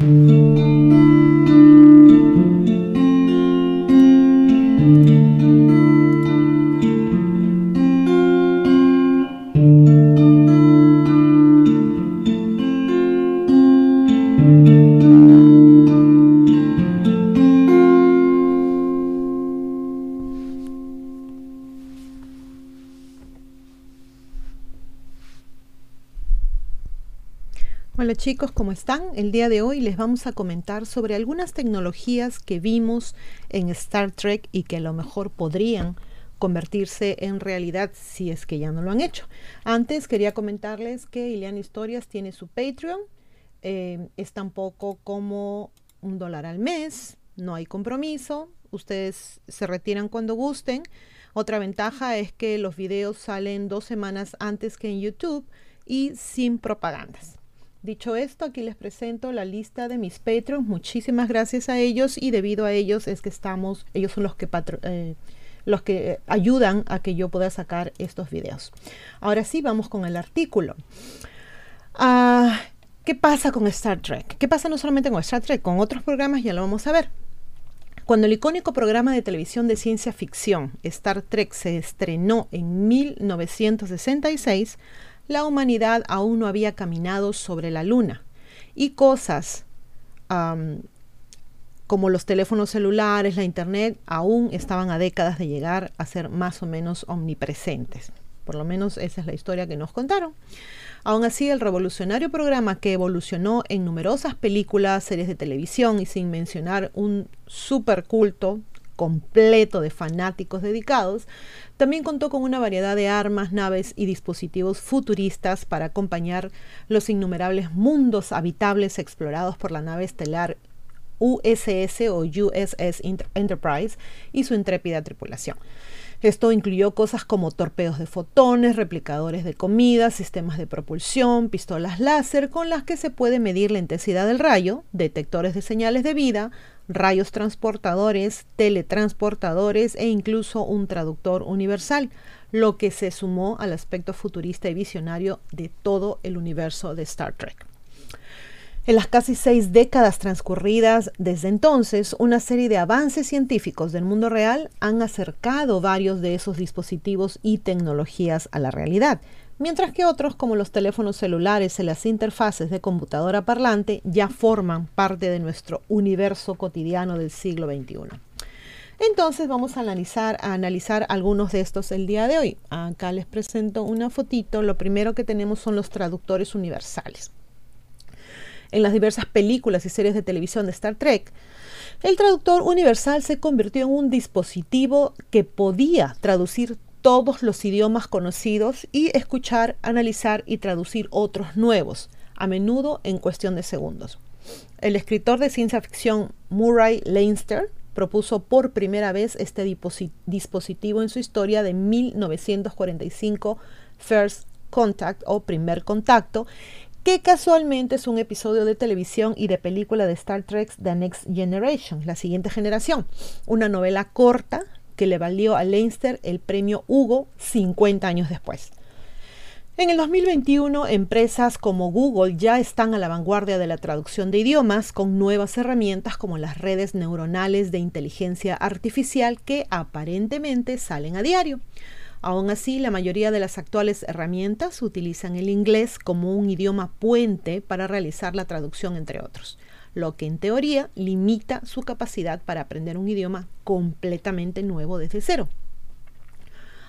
Mm. Chicos, ¿cómo están? El día de hoy les vamos a comentar sobre algunas tecnologías que vimos en Star Trek y que a lo mejor podrían convertirse en realidad si es que ya no lo han hecho. Antes quería comentarles que Ileana Historias tiene su Patreon. Eh, es tan poco como un dólar al mes, no hay compromiso, ustedes se retiran cuando gusten. Otra ventaja es que los videos salen dos semanas antes que en YouTube y sin propagandas. Dicho esto, aquí les presento la lista de mis Patreons. Muchísimas gracias a ellos y debido a ellos es que estamos, ellos son los que, eh, los que ayudan a que yo pueda sacar estos videos. Ahora sí, vamos con el artículo. Ah, ¿Qué pasa con Star Trek? ¿Qué pasa no solamente con Star Trek, con otros programas? Ya lo vamos a ver. Cuando el icónico programa de televisión de ciencia ficción Star Trek se estrenó en 1966, la humanidad aún no había caminado sobre la luna y cosas como los teléfonos celulares, la internet, aún estaban a décadas de llegar a ser más o menos omnipresentes. Por lo menos esa es la historia que nos contaron. Aún así, el revolucionario programa que evolucionó en numerosas películas, series de televisión y sin mencionar un super culto completo de fanáticos dedicados, también contó con una variedad de armas, naves y dispositivos futuristas para acompañar los innumerables mundos habitables explorados por la nave estelar USS o USS Enterprise y su intrépida tripulación. Esto incluyó cosas como torpedos de fotones, replicadores de comida, sistemas de propulsión, pistolas láser con las que se puede medir la intensidad del rayo, detectores de señales de vida, rayos transportadores, teletransportadores e incluso un traductor universal, lo que se sumó al aspecto futurista y visionario de todo el universo de Star Trek. En las casi seis décadas transcurridas desde entonces, una serie de avances científicos del mundo real han acercado varios de esos dispositivos y tecnologías a la realidad, mientras que otros como los teléfonos celulares y las interfaces de computadora parlante ya forman parte de nuestro universo cotidiano del siglo XXI. Entonces vamos a analizar, a analizar algunos de estos el día de hoy. Acá les presento una fotito. Lo primero que tenemos son los traductores universales. En las diversas películas y series de televisión de Star Trek, el traductor universal se convirtió en un dispositivo que podía traducir todos los idiomas conocidos y escuchar, analizar y traducir otros nuevos, a menudo en cuestión de segundos. El escritor de ciencia ficción Murray Leinster propuso por primera vez este dispositivo en su historia de 1945, First Contact o Primer Contacto, que casualmente es un episodio de televisión y de película de Star Trek The Next Generation, la siguiente generación, una novela corta que le valió a Leinster el premio Hugo 50 años después. En el 2021, empresas como Google ya están a la vanguardia de la traducción de idiomas con nuevas herramientas como las redes neuronales de inteligencia artificial que aparentemente salen a diario. Aún así, la mayoría de las actuales herramientas utilizan el inglés como un idioma puente para realizar la traducción, entre otros lo que en teoría limita su capacidad para aprender un idioma completamente nuevo desde cero.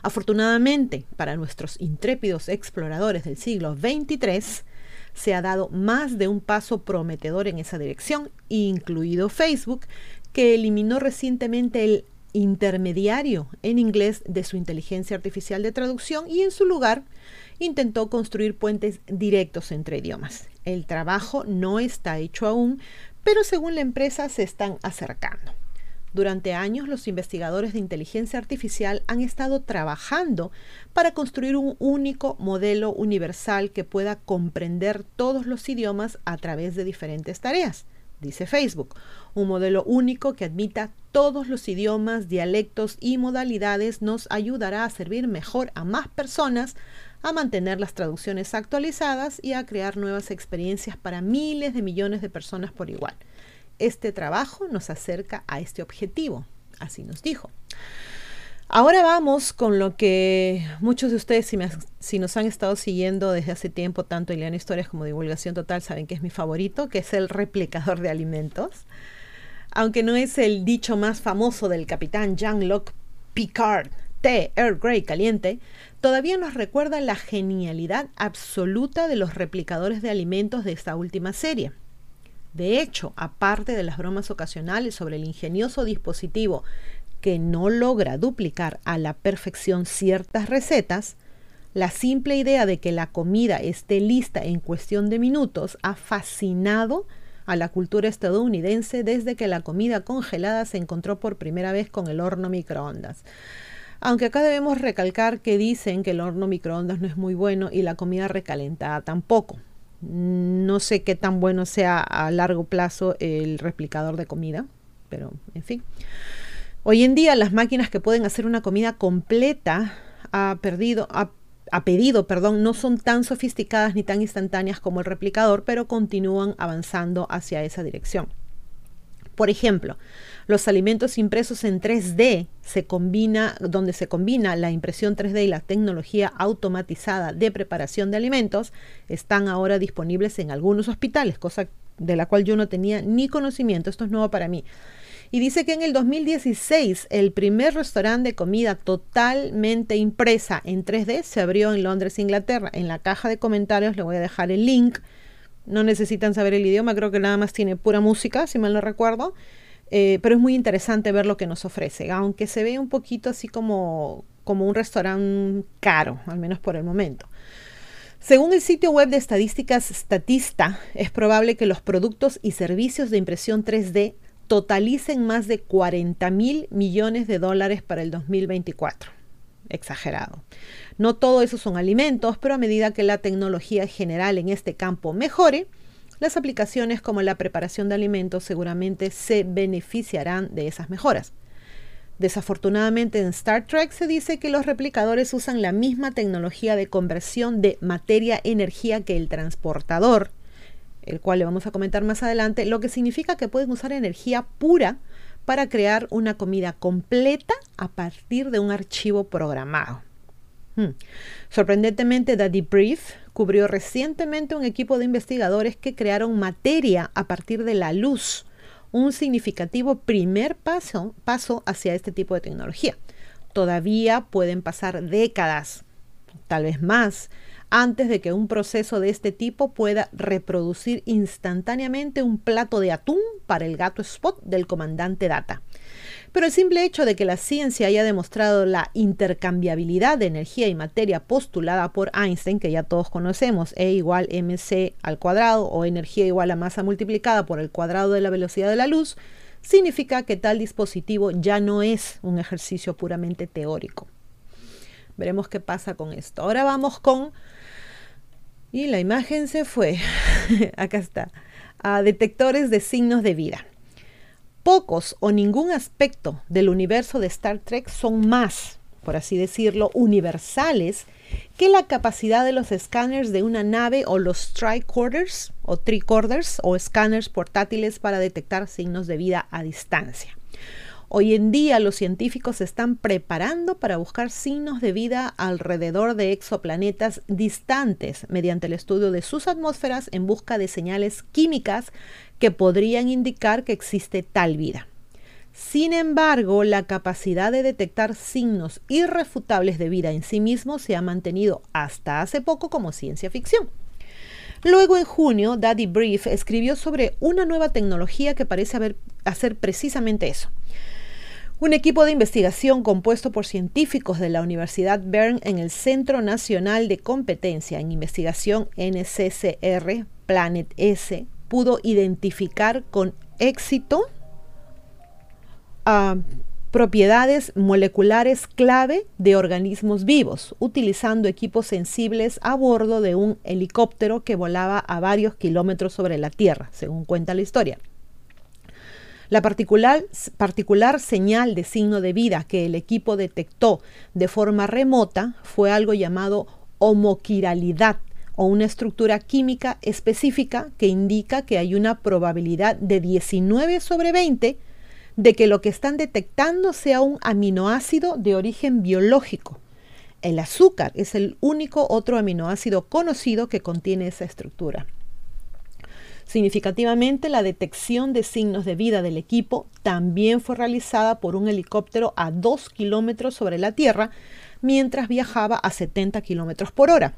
Afortunadamente, para nuestros intrépidos exploradores del siglo XXIII, se ha dado más de un paso prometedor en esa dirección, incluido Facebook, que eliminó recientemente el intermediario en inglés de su inteligencia artificial de traducción y en su lugar intentó construir puentes directos entre idiomas. El trabajo no está hecho aún, pero según la empresa se están acercando. Durante años los investigadores de inteligencia artificial han estado trabajando para construir un único modelo universal que pueda comprender todos los idiomas a través de diferentes tareas, dice Facebook. Un modelo único que admita todos los idiomas, dialectos y modalidades nos ayudará a servir mejor a más personas a mantener las traducciones actualizadas y a crear nuevas experiencias para miles de millones de personas por igual. Este trabajo nos acerca a este objetivo, así nos dijo. Ahora vamos con lo que muchos de ustedes, si, nos han estado siguiendo desde hace tiempo, tanto Ileana Historias como Divulgación Total, saben que es mi favorito, que es el replicador de alimentos. Aunque no es el dicho más famoso del capitán Jean-Luc Picard, té Earl Grey caliente, todavía nos recuerda la genialidad absoluta de los replicadores de alimentos de esta última serie. De hecho, aparte de las bromas ocasionales sobre el ingenioso dispositivo que no logra duplicar a la perfección ciertas recetas, la simple idea de que la comida esté lista en cuestión de minutos ha fascinado a la cultura estadounidense desde que la comida congelada se encontró por primera vez con el horno microondas. Aunque acá debemos recalcar que dicen que el horno microondas no es muy bueno y la comida recalentada tampoco. No sé qué tan bueno sea a largo plazo el replicador de comida, pero en fin. Hoy en día las máquinas que pueden hacer una comida completa a, perdido, a, pedido perdón, no son tan sofisticadas ni tan instantáneas como el replicador, pero continúan avanzando hacia esa dirección. Por ejemplo, los alimentos impresos en 3D se combina, donde se combina la impresión 3D y la tecnología automatizada de preparación de alimentos, están ahora disponibles en algunos hospitales, cosa de la cual yo no tenía ni conocimiento. Esto es nuevo para mí. Y dice que en el 2016 el primer restaurante de comida totalmente impresa en 3D se abrió en Londres, Inglaterra. En la caja de comentarios le voy a dejar el link. No necesitan saber el idioma, creo que nada más tiene pura música, si mal no recuerdo. Eh, pero es muy interesante ver lo que nos ofrece, aunque se ve un poquito así como, como un restaurante caro, al menos por el momento. Según el sitio web de estadísticas Statista, es probable que los productos y servicios de impresión 3D totalicen más de 40 mil millones de dólares para el 2024. Exagerado. No todo eso son alimentos, pero a medida que la tecnología general en este campo mejore, las aplicaciones como la preparación de alimentos seguramente se beneficiarán de esas mejoras. Desafortunadamente en Star Trek se dice que los replicadores usan la misma tecnología de conversión de materia-energía que el transportador, el cual le vamos a comentar más adelante, lo que significa que pueden usar energía pura para crear una comida completa a partir de un archivo programado. Hmm. Sorprendentemente, Daddy Brief cubrió recientemente un equipo de investigadores que crearon materia a partir de la luz, un significativo primer paso, paso hacia este tipo de tecnología. Todavía pueden pasar décadas, tal vez más, antes de que un proceso de este tipo pueda reproducir instantáneamente un plato de atún para el gato Spot del comandante Data. Pero el simple hecho de que la ciencia haya demostrado la intercambiabilidad de energía y materia postulada por Einstein, que ya todos conocemos, E igual mc al cuadrado o energía igual a masa multiplicada por el cuadrado de la velocidad de la luz, significa que tal dispositivo ya no es un ejercicio puramente teórico. Veremos qué pasa con esto. Ahora vamos con y la imagen se fue. Acá está. A detectores de signos de vida. Pocos o ningún aspecto del universo de Star Trek son más, por así decirlo, universales que la capacidad de los escáneres de una nave o los tricorders o tricorders o escáneres portátiles para detectar signos de vida a distancia. Hoy en día los científicos se están preparando para buscar signos de vida alrededor de exoplanetas distantes mediante el estudio de sus atmósferas en busca de señales químicas que podrían indicar que existe tal vida. Sin embargo, la capacidad de detectar signos irrefutables de vida en sí mismo se ha mantenido hasta hace poco como ciencia ficción. Luego, en junio, Daddy Brief escribió sobre una nueva tecnología que parece hacer precisamente eso. Un equipo de investigación compuesto por científicos de la Universidad Bern en el Centro Nacional de Competencia en Investigación NCCR Planet S pudo identificar con éxito ah, propiedades moleculares clave de organismos vivos, utilizando equipos sensibles a bordo de un helicóptero que volaba a varios kilómetros sobre la Tierra, según cuenta la historia. La particular, particular señal de signo de vida que el equipo detectó de forma remota fue algo llamado homoquiralidad o una estructura química específica que indica que hay una probabilidad de 19 sobre 20 de que lo que están detectando sea un aminoácido de origen biológico. El azúcar es el único otro aminoácido conocido que contiene esa estructura. Significativamente, la detección de signos de vida del equipo también fue realizada por un helicóptero a 2 kilómetros sobre la Tierra mientras viajaba a 70 kilómetros por hora,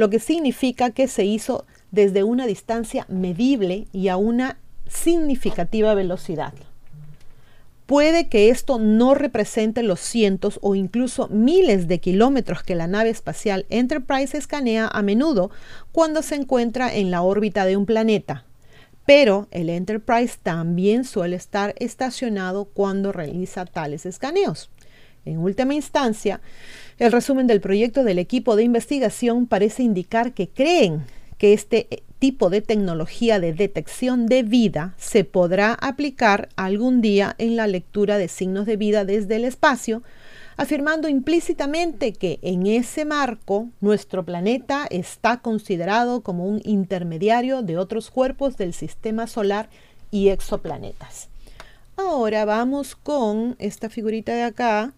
lo que significa que se hizo desde una distancia medible y a una significativa velocidad. Puede que esto no represente los cientos o incluso miles de kilómetros que la nave espacial Enterprise escanea a menudo cuando se encuentra en la órbita de un planeta, pero el Enterprise también suele estar estacionado cuando realiza tales escaneos. En última instancia, el resumen del proyecto del equipo de investigación parece indicar que creen que este tipo de tecnología de detección de vida se podrá aplicar algún día en la lectura de signos de vida desde el espacio, afirmando implícitamente que en ese marco nuestro planeta está considerado como un intermediario de otros cuerpos del sistema solar y exoplanetas. Ahora vamos con esta figurita de acá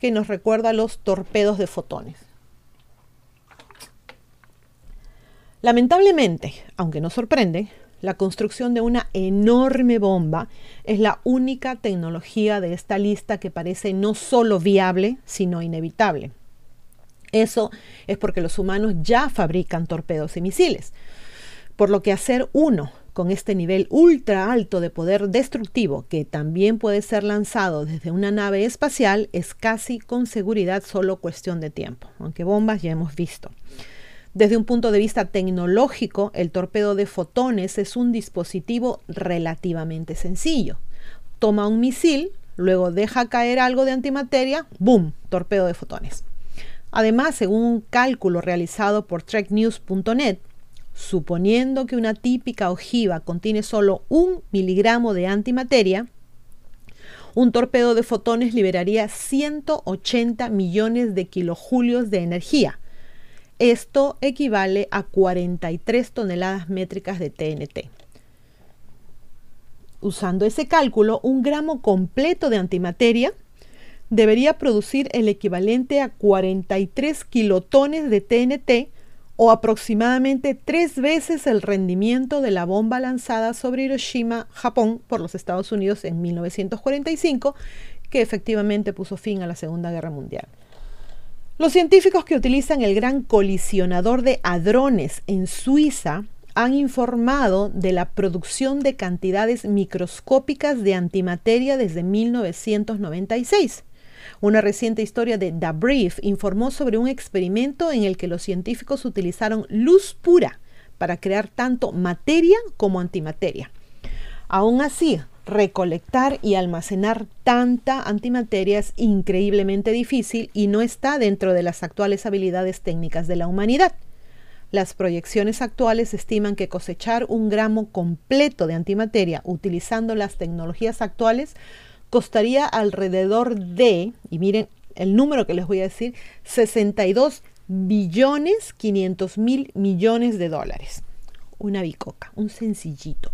que nos recuerda los torpedos de fotones. Lamentablemente, aunque no sorprende, la construcción de una enorme bomba es la única tecnología de esta lista que parece no solo viable, sino inevitable. Eso es porque los humanos ya fabrican torpedos y misiles, por lo que hacer uno con este nivel ultra alto de poder destructivo que también puede ser lanzado desde una nave espacial es casi con seguridad solo cuestión de tiempo, aunque bombas ya hemos visto. Desde un punto de vista tecnológico, el torpedo de fotones es un dispositivo relativamente sencillo. Toma un misil, luego deja caer algo de antimateria, ¡boom! Torpedo de fotones. Además, según un cálculo realizado por treknews.net, suponiendo que una típica ojiva contiene solo un miligramo de antimateria, un torpedo de fotones liberaría 180 millones de kilojulios de energía, esto equivale a 43 toneladas métricas de TNT. Usando ese cálculo, un gramo completo de antimateria debería producir el equivalente a 43 kilotones de TNT o aproximadamente tres veces el rendimiento de la bomba lanzada sobre Hiroshima, Japón, por los Estados Unidos en 1945, que efectivamente puso fin a la Segunda Guerra Mundial. Los científicos que utilizan el gran colisionador de hadrones en Suiza han informado de la producción de cantidades microscópicas de antimateria desde 1996. Una reciente historia de The Brief informó sobre un experimento en el que los científicos utilizaron luz pura para crear tanto materia como antimateria. Aún así, recolectar y almacenar tanta antimateria es increíblemente difícil y no está dentro de las actuales habilidades técnicas de la humanidad. Las proyecciones actuales estiman que cosechar un gramo completo de antimateria utilizando las tecnologías actuales costaría alrededor de, y miren el número que les voy a decir, 62 billones 500 mil millones de dólares. Una bicoca, un sencillito.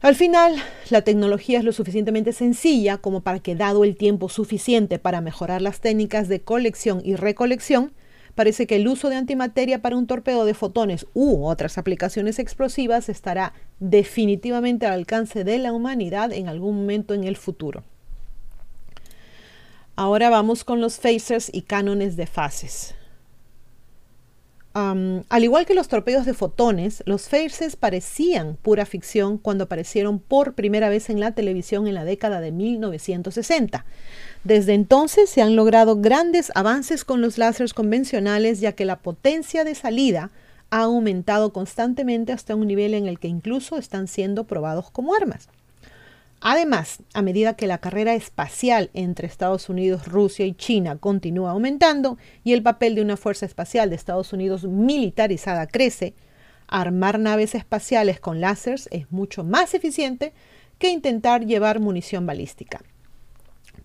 Al final, la tecnología es lo suficientemente sencilla como para que, dado el tiempo suficiente para mejorar las técnicas de colección y recolección, parece que el uso de antimateria para un torpedo de fotones u otras aplicaciones explosivas estará definitivamente al alcance de la humanidad en algún momento en el futuro. Ahora vamos con los phasers y cánones de fases al igual que los torpedos de fotones, los phasers parecían pura ficción cuando aparecieron por primera vez en la televisión en la década de 1960. Desde entonces se han logrado grandes avances con los láseres convencionales ya que la potencia de salida ha aumentado constantemente hasta un nivel en el que incluso están siendo probados como armas. Además, a medida que la carrera espacial entre Estados Unidos, Rusia y China continúa aumentando y el papel de una fuerza espacial de Estados Unidos militarizada crece, armar naves espaciales con láseres es mucho más eficiente que intentar llevar munición balística.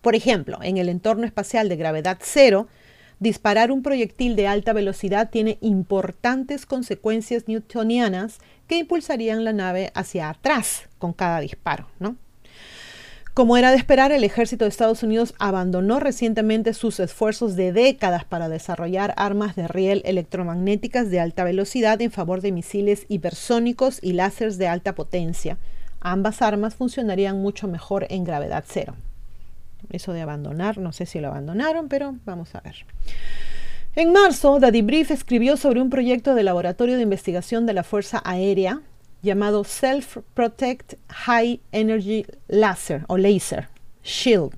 Por ejemplo, en el entorno espacial de gravedad cero, disparar un proyectil de alta velocidad tiene importantes consecuencias newtonianas que impulsarían la nave hacia atrás con cada disparo. Como era de esperar, el ejército de Estados Unidos abandonó recientemente sus esfuerzos de décadas para desarrollar armas de riel electromagnéticas de alta velocidad en favor de misiles hipersónicos y láseres de alta potencia. Ambas armas funcionarían mucho mejor en gravedad cero. Eso de abandonar, no sé si lo abandonaron, pero vamos a ver. En marzo, Daddy Brief escribió sobre un proyecto de laboratorio de investigación de la Fuerza Aérea llamado Self Protect High Energy Laser o Laser Shield,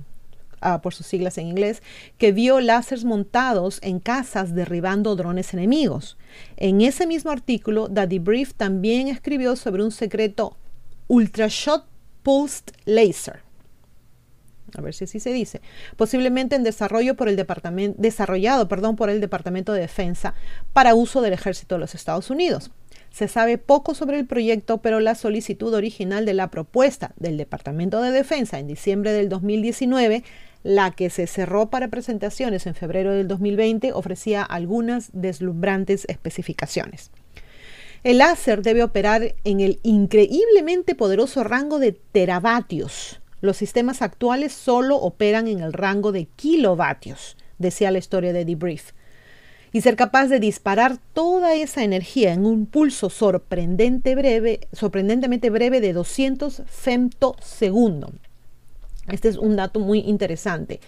ah, por sus siglas en inglés, que vio láseres montados en casas derribando drones enemigos. En ese mismo artículo, Daddy Brief también escribió sobre un secreto Ultrashot Pulsed Laser. A ver si así se dice. Posiblemente en desarrollo por el departamento, desarrollado perdón, por el Departamento de Defensa para uso del ejército de los Estados Unidos. Se sabe poco sobre el proyecto, pero la solicitud original de la propuesta del Departamento de Defensa en diciembre del 2019, la que se cerró para presentaciones en febrero del 2020, ofrecía algunas deslumbrantes especificaciones. El láser debe operar en el increíblemente poderoso rango de teravatios. Los sistemas actuales solo operan en el rango de kilovatios, decía la historia de Debrief y ser capaz de disparar toda esa energía en un pulso sorprendente breve, sorprendentemente breve de 200 femtosegundos. Este es un dato muy interesante.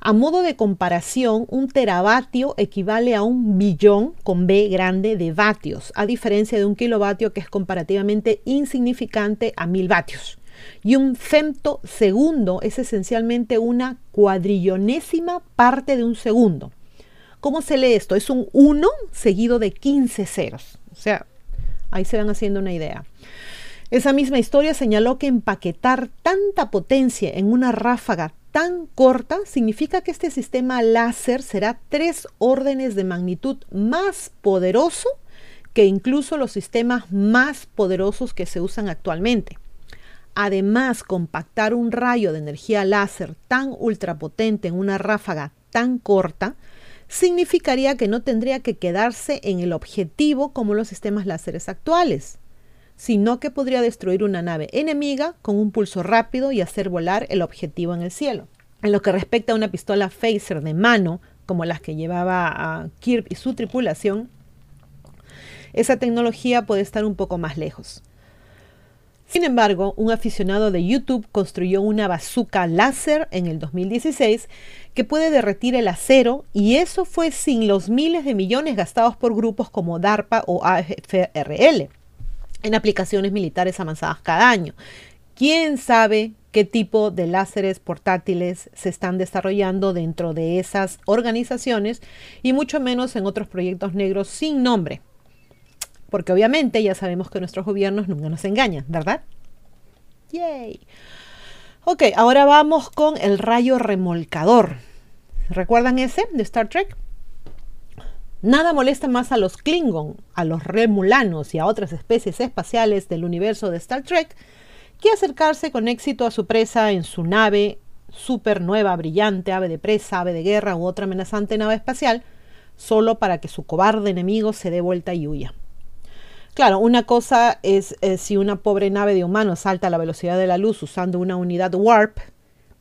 A modo de comparación, un teravatio equivale a un billón con B grande de vatios, a diferencia de un kilovatio que es comparativamente insignificante a mil vatios. Y un femtosegundo es esencialmente una cuadrillonésima parte de un segundo. ¿Cómo se lee esto? Es un 1 seguido de 15 ceros. O sea, ahí se van haciendo una idea. Esa misma historia señaló que empaquetar tanta potencia en una ráfaga tan corta significa que este sistema láser será tres órdenes de magnitud más poderoso que incluso los sistemas más poderosos que se usan actualmente. Además, compactar un rayo de energía láser tan ultrapotente en una ráfaga tan corta significaría que no tendría que quedarse en el objetivo como los sistemas láseres actuales, sino que podría destruir una nave enemiga con un pulso rápido y hacer volar el objetivo en el cielo. En lo que respecta a una pistola phaser de mano, como las que llevaba a Kirk y su tripulación, esa tecnología puede estar un poco más lejos. Sin embargo, un aficionado de YouTube construyó una bazooka láser en el 2016 que puede derretir el acero y eso fue sin los miles de millones gastados por grupos como DARPA o AFRL en aplicaciones militares avanzadas cada año. ¿Quién sabe qué tipo de láseres portátiles se están desarrollando dentro de esas organizaciones y mucho menos en otros proyectos negros sin nombre? Porque obviamente ya sabemos que nuestros gobiernos nunca nos engañan, ¿verdad? ¡Yay! Ok, ahora vamos con el rayo remolcador. ¿Recuerdan ese de Star Trek? Nada molesta más a los Klingon, a los Remulanos y a otras especies espaciales del universo de Star Trek que acercarse con éxito a su presa en su nave super nueva, brillante, ave de presa, ave de guerra u otra amenazante nave espacial, solo para que su cobarde enemigo se dé vuelta y huya. Claro, una cosa es eh, si una pobre nave de humanos salta a la velocidad de la luz usando una unidad warp,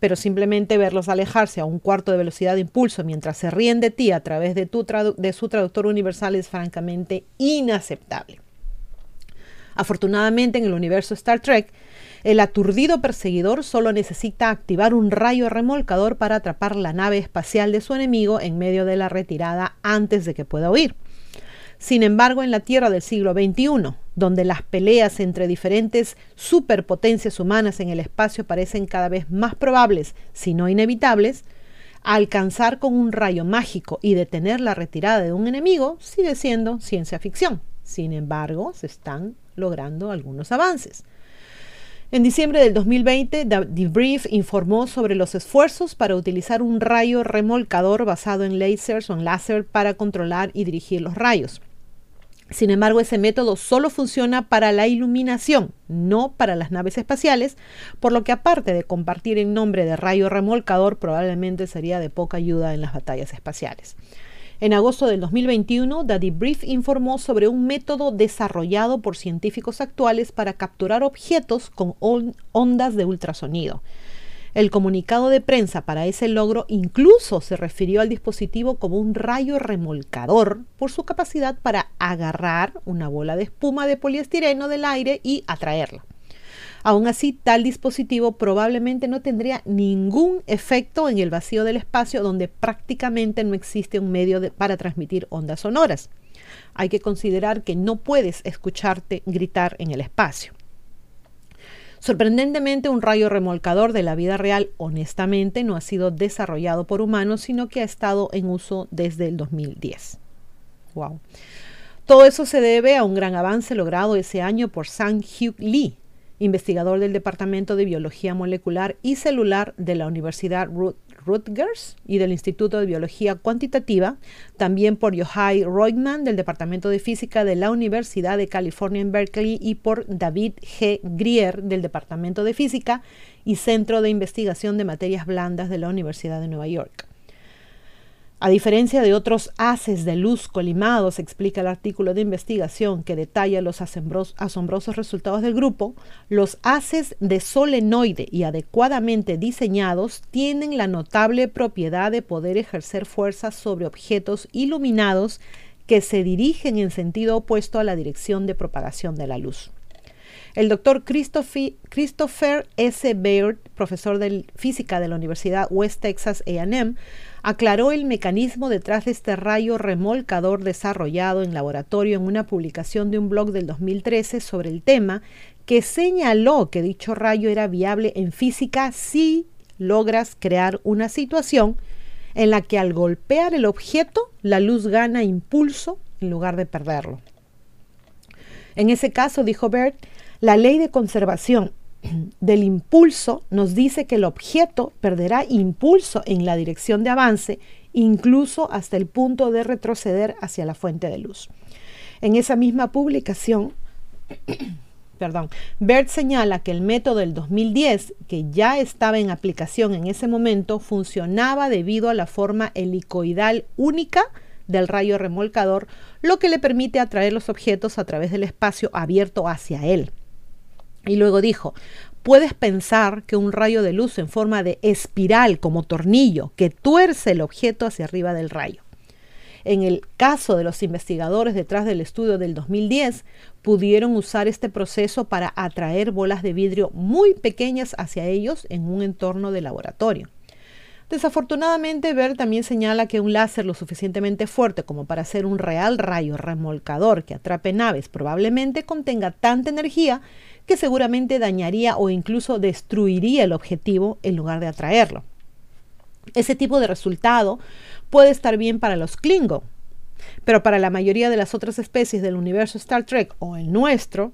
pero simplemente verlos alejarse a un cuarto de velocidad de impulso mientras se ríen de ti a través de, tu de su traductor universal es francamente inaceptable. Afortunadamente en el universo Star Trek, el aturdido perseguidor solo necesita activar un rayo remolcador para atrapar la nave espacial de su enemigo en medio de la retirada antes de que pueda huir. Sin embargo, en la Tierra del siglo XXI, donde las peleas entre diferentes superpotencias humanas en el espacio parecen cada vez más probables, si no inevitables, alcanzar con un rayo mágico y detener la retirada de un enemigo sigue siendo ciencia ficción. Sin embargo, se están logrando algunos avances. En diciembre del 2020, The Debrief informó sobre los esfuerzos para utilizar un rayo remolcador basado en lasers o en láser para controlar y dirigir los rayos. Sin embargo, ese método solo funciona para la iluminación, no para las naves espaciales, por lo que aparte de compartir el nombre de rayo remolcador, probablemente sería de poca ayuda en las batallas espaciales. En agosto del 2021, Daddy Brief informó sobre un método desarrollado por científicos actuales para capturar objetos con ondas de ultrasonido. El comunicado de prensa para ese logro incluso se refirió al dispositivo como un rayo remolcador por su capacidad para agarrar una bola de espuma de poliestireno del aire y atraerla. Aún así, tal dispositivo probablemente no tendría ningún efecto en el vacío del espacio donde prácticamente no existe un medio para transmitir ondas sonoras. Hay que considerar que no puedes escucharte gritar en el espacio. Sorprendentemente, un rayo remolcador de la vida real, honestamente, no ha sido desarrollado por humanos, sino que ha estado en uso desde el 2010. Wow. Todo eso se debe a un gran avance logrado ese año por Sang-Hyuk Lee, investigador del Departamento de Biología Molecular y Celular de la Universidad Rutgers y del Instituto de Biología Cuantitativa, también por Yohai Reutemann del Departamento de Física de la Universidad de California en Berkeley y por David G. Grier del Departamento de Física y Centro de Investigación de Materias Blandas de la Universidad de Nueva York. A diferencia de otros haces de luz colimados, explica el artículo de investigación que detalla los asombrosos resultados del grupo, los haces de solenoide y adecuadamente diseñados tienen la notable propiedad de poder ejercer fuerzas sobre objetos iluminados que se dirigen en sentido opuesto a la dirección de propagación de la luz. El doctor Christopher S. Baird, profesor de física de la Universidad West Texas AM, aclaró el mecanismo detrás de este rayo remolcador desarrollado en laboratorio en una publicación de un blog del 2013 sobre el tema que señaló que dicho rayo era viable en física si logras crear una situación en la que al golpear el objeto la luz gana impulso en lugar de perderlo. En ese caso, dijo Bert, la ley de conservación del impulso nos dice que el objeto perderá impulso en la dirección de avance, incluso hasta el punto de retroceder hacia la fuente de luz. En esa misma publicación, perdón, Bert señala que el método del 2010, que ya estaba en aplicación en ese momento, funcionaba debido a la forma helicoidal única del rayo remolcador, lo que le permite atraer los objetos a través del espacio abierto hacia él. Y luego dijo, puedes pensar que un rayo de luz en forma de espiral como tornillo que tuerce el objeto hacia arriba del rayo. En el caso de los investigadores detrás del estudio del 2010, pudieron usar este proceso para atraer bolas de vidrio muy pequeñas hacia ellos en un entorno de laboratorio. Desafortunadamente, Ver también señala que un láser lo suficientemente fuerte como para hacer un real rayo remolcador que atrape naves probablemente contenga tanta energía que seguramente dañaría o incluso destruiría el objetivo en lugar de atraerlo. Ese tipo de resultado puede estar bien para los Klingon, pero para la mayoría de las otras especies del universo Star Trek o el nuestro,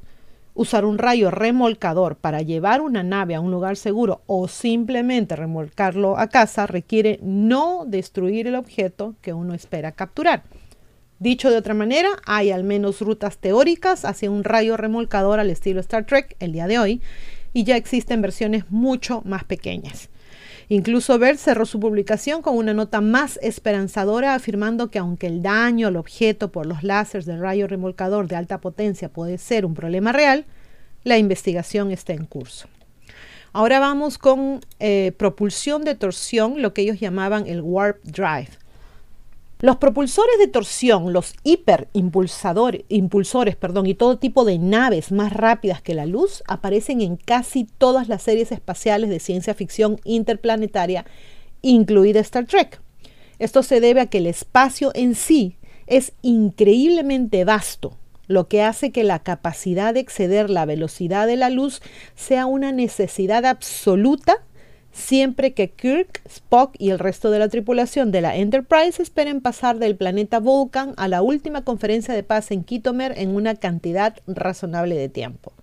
usar un rayo remolcador para llevar una nave a un lugar seguro o simplemente remolcarlo a casa requiere no destruir el objeto que uno espera capturar. Dicho de otra manera, hay al menos rutas teóricas hacia un rayo remolcador al estilo Star Trek el día de hoy, y ya existen versiones mucho más pequeñas. Incluso Bert cerró su publicación con una nota más esperanzadora afirmando que aunque el daño al objeto por los láseres del rayo remolcador de alta potencia puede ser un problema real, la investigación está en curso. Ahora vamos con eh, propulsión de torsión, lo que ellos llamaban el warp drive. Los propulsores de torsión, los hiperimpulsadores, impulsores, perdón, y todo tipo de naves más rápidas que la luz aparecen en casi todas las series espaciales de ciencia ficción interplanetaria, incluida Star Trek. Esto se debe a que el espacio en sí es increíblemente vasto, lo que hace que la capacidad de exceder la velocidad de la luz sea una necesidad absoluta siempre que Kirk, Spock y el resto de la tripulación de la Enterprise esperen pasar del planeta Vulcan a la última conferencia de paz en Kitomer en una cantidad razonable de tiempo.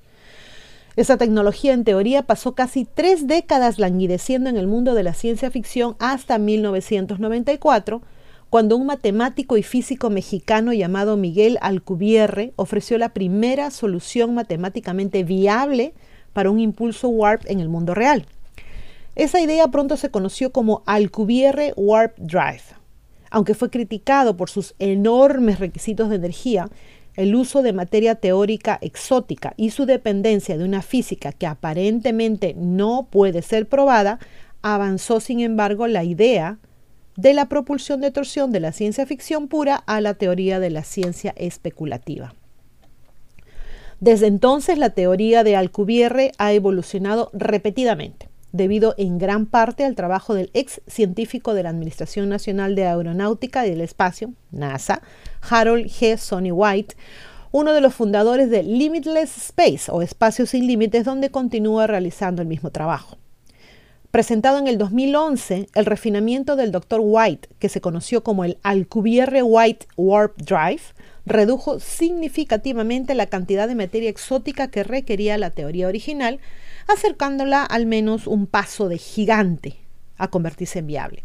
Esa tecnología en teoría pasó casi tres décadas languideciendo en el mundo de la ciencia ficción hasta 1994, cuando un matemático y físico mexicano llamado Miguel Alcubierre ofreció la primera solución matemáticamente viable para un impulso warp en el mundo real. Esa idea pronto se conoció como Alcubierre Warp Drive. Aunque fue criticado por sus enormes requisitos de energía, el uso de materia teórica exótica y su dependencia de una física que aparentemente no puede ser probada, avanzó sin embargo la idea de la propulsión de torsión de la ciencia ficción pura a la teoría de la ciencia especulativa. Desde entonces la teoría de Alcubierre ha evolucionado repetidamente, debido en gran parte al trabajo del ex científico de la Administración Nacional de Aeronáutica y del Espacio, NASA, Harold G. Sonny White, uno de los fundadores de Limitless Space o Espacio sin Límites, donde continúa realizando el mismo trabajo. Presentado en el 2011, el refinamiento del Dr. White, que se conoció como el Alcubierre White Warp Drive, redujo significativamente la cantidad de materia exótica que requería la teoría original, acercándola al menos un paso de gigante a convertirse en viable.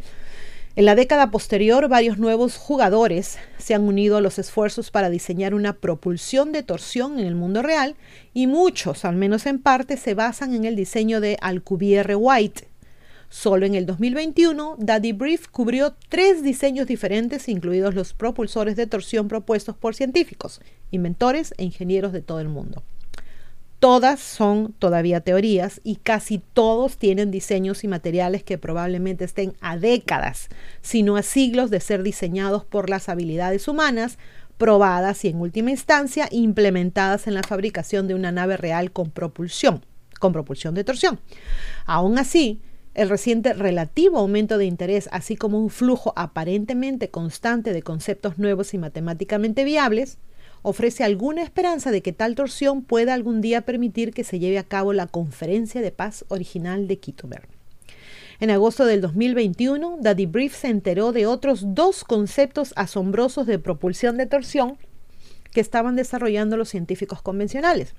En la década posterior, varios nuevos jugadores se han unido a los esfuerzos para diseñar una propulsión de torsión en el mundo real y muchos, al menos en parte, se basan en el diseño de Alcubierre White. Solo en el 2021, Daddy Brief cubrió tres diseños diferentes, incluidos los propulsores de torsión propuestos por científicos, inventores e ingenieros de todo el mundo. Todas son todavía teorías y casi todos tienen diseños y materiales que probablemente estén a décadas, sino a siglos de ser diseñados por las habilidades humanas, probadas y en última instancia implementadas en la fabricación de una nave real con propulsión, con propulsión de torsión. Aún así, el reciente relativo aumento de interés, así como un flujo aparentemente constante de conceptos nuevos y matemáticamente viables, ofrece alguna esperanza de que tal torsión pueda algún día permitir que se lleve a cabo la conferencia de paz original de Kitomer. En agosto del 2021, Daddy Brief se enteró de otros dos conceptos asombrosos de propulsión de torsión que estaban desarrollando los científicos convencionales.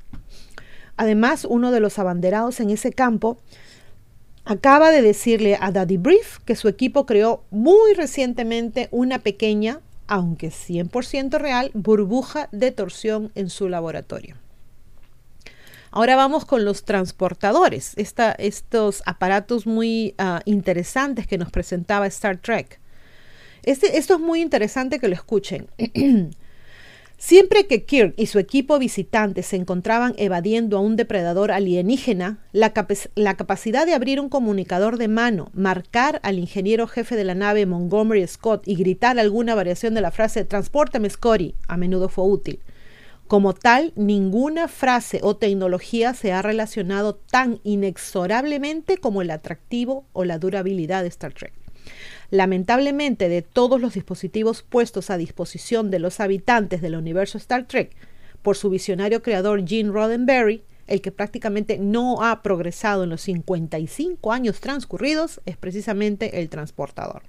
Además, uno de los abanderados en ese campo acaba de decirle a Daddy Brief que su equipo creó muy recientemente una pequeña aunque 100% real, burbuja de torsión en su laboratorio. Ahora vamos con los transportadores, estos aparatos muy ah, interesantes que nos presentaba Star Trek. Este, esto es muy interesante que lo escuchen. Siempre que Kirk y su equipo visitante se encontraban evadiendo a un depredador alienígena, la, capacidad de abrir un comunicador de mano, marcar al ingeniero jefe de la nave Montgomery Scott y gritar alguna variación de la frase Transportame Scotty a menudo fue útil. Como tal, ninguna frase o tecnología se ha relacionado tan inexorablemente como el atractivo o la durabilidad de Star Trek. Lamentablemente, de todos los dispositivos puestos a disposición de los habitantes del universo Star Trek por su visionario creador Gene Roddenberry, el que prácticamente no ha progresado en los 55 años transcurridos es precisamente el transportador.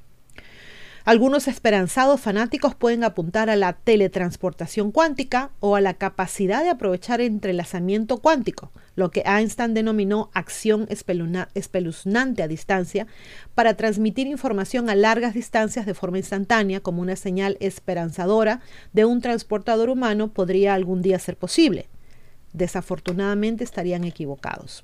Algunos esperanzados fanáticos pueden apuntar a la teletransportación cuántica o a la capacidad de aprovechar entrelazamiento cuántico, lo que Einstein denominó acción espeluznante a distancia, para transmitir información a largas distancias de forma instantánea como una señal esperanzadora de un transportador humano podría algún día ser posible. Desafortunadamente estarían equivocados.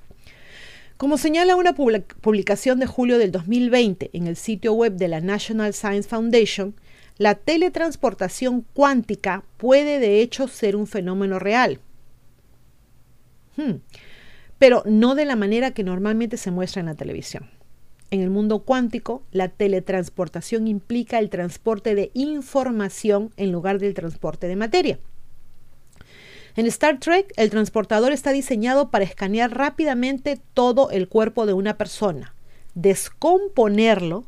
Como señala una publicación de julio del 2020 en el sitio web de la National Science Foundation, la teletransportación cuántica puede de hecho ser un fenómeno real. Hmm. Pero no de la manera que normalmente se muestra en la televisión. En el mundo cuántico, la teletransportación implica el transporte de información en lugar del transporte de materia. En Star Trek, el transportador está diseñado para escanear rápidamente todo el cuerpo de una persona, descomponerlo,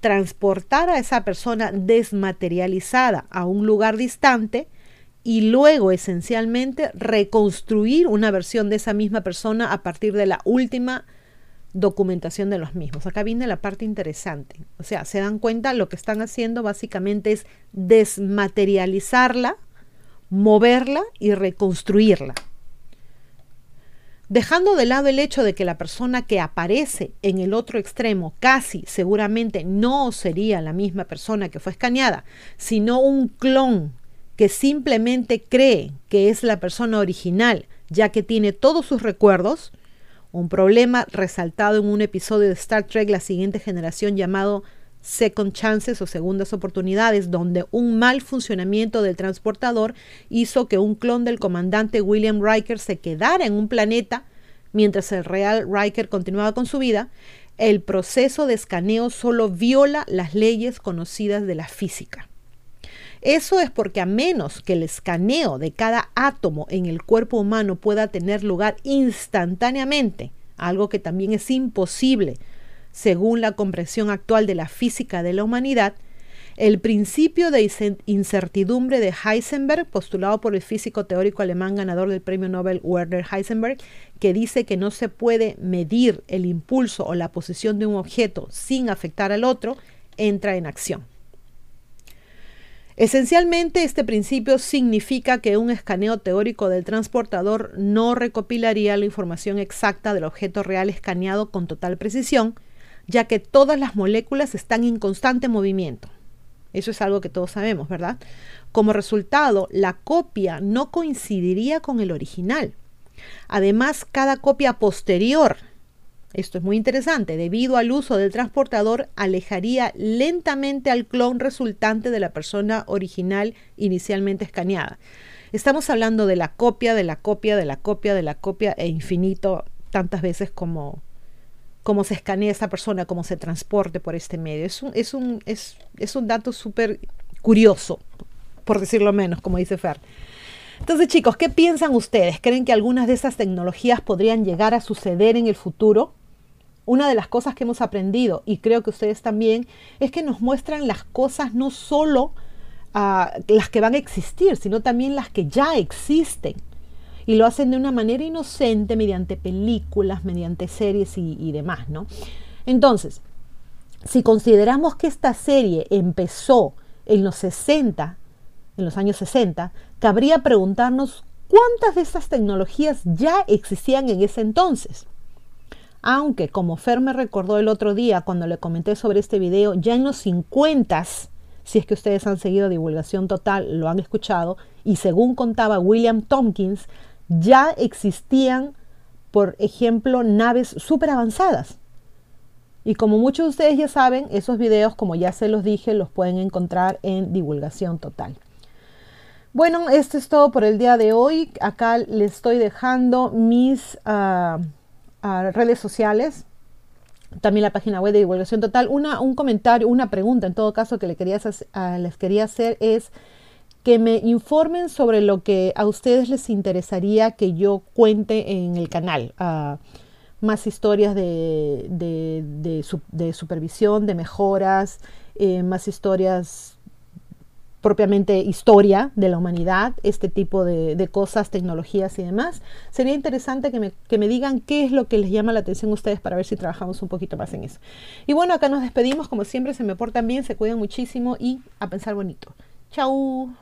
transportar a esa persona desmaterializada a un lugar distante y luego esencialmente reconstruir una versión de esa misma persona a partir de la última documentación de los mismos. Acá viene la parte interesante. O sea, se dan cuenta, lo que están haciendo básicamente es desmaterializarla moverla y reconstruirla. Dejando de lado el hecho de que la persona que aparece en el otro extremo casi seguramente no sería la misma persona que fue escaneada, sino un clon que simplemente cree que es la persona original, ya que tiene todos sus recuerdos, un problema resaltado en un episodio de Star Trek La siguiente generación llamado Second Chances o segundas oportunidades, donde un mal funcionamiento del transportador hizo que un clon del comandante William Riker se quedara en un planeta mientras el real Riker continuaba con su vida, el proceso de escaneo solo viola las leyes conocidas de la física. Eso es porque a menos que el escaneo de cada átomo en el cuerpo humano pueda tener lugar instantáneamente, algo que también es imposible según la comprensión actual de la física de la humanidad, el principio de incertidumbre de Heisenberg, postulado por el físico teórico alemán ganador del premio Nobel Werner Heisenberg, que dice que no se puede medir el impulso o la posición de un objeto sin afectar al otro, entra en acción. Esencialmente, este principio significa que un escaneo teórico del transportador no recopilaría la información exacta del objeto real escaneado con total precisión, ya que todas las moléculas están en constante movimiento. Eso es algo que todos sabemos, ¿verdad? Como resultado, la copia no coincidiría con el original. Además, cada copia posterior, esto es muy interesante, debido al uso del transportador, alejaría lentamente al clon resultante de la persona original inicialmente escaneada. Estamos hablando de la copia, de la copia, de la copia, de la copia e infinito tantas veces como, cómo se escanea esa persona, cómo se transporte por este medio. Es un, es un, es, es un dato súper curioso, por decirlo menos, como dice Fer. Entonces, chicos, ¿qué piensan ustedes? ¿Creen que algunas de esas tecnologías podrían llegar a suceder en el futuro? Una de las cosas que hemos aprendido, y creo que ustedes también, es que nos muestran las cosas no solo uh, las que van a existir, sino también las que ya existen y lo hacen de una manera inocente mediante películas, mediante series y, demás, ¿no? Entonces, si consideramos que esta serie empezó en los 60, en los años 60, cabría preguntarnos cuántas de estas tecnologías ya existían en ese entonces. Aunque, como Fer me recordó el otro día cuando le comenté sobre este video, ya en los 50, si es que ustedes han seguido divulgación total, lo han escuchado, y según contaba William Tompkins, ya existían, por ejemplo, naves súper avanzadas. Y como muchos de ustedes ya saben, esos videos, como ya se los dije, los pueden encontrar en divulgación total. Bueno, esto es todo por el día de hoy. Acá les estoy dejando mis ah, ah, redes sociales, también la página web de divulgación total. Una, un comentario, una pregunta en todo caso que uh, les quería hacer es que me informen sobre lo que a ustedes les interesaría que yo cuente en el canal. Ah, más historias de, de, supervisión, de mejoras, eh, más historias propiamente historia de la humanidad, este tipo de, cosas, tecnologías y demás. Sería interesante que me, que me, digan qué es lo que les llama la atención a ustedes para ver si trabajamos un poquito más en eso. Y bueno, acá nos despedimos, como siempre, se me portan bien, se cuidan muchísimo y a pensar bonito. Chau.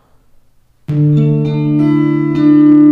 Thank you.